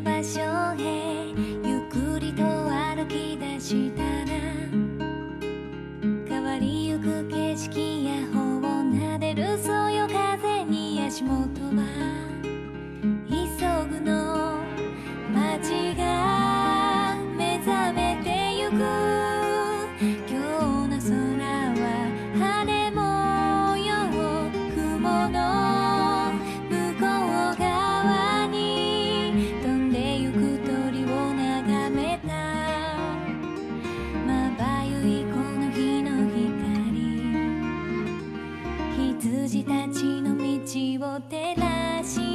場所へゆっくりと歩き出したら変わりゆく景色や頬を撫でるそよ風に足元は羊たちの道を照らし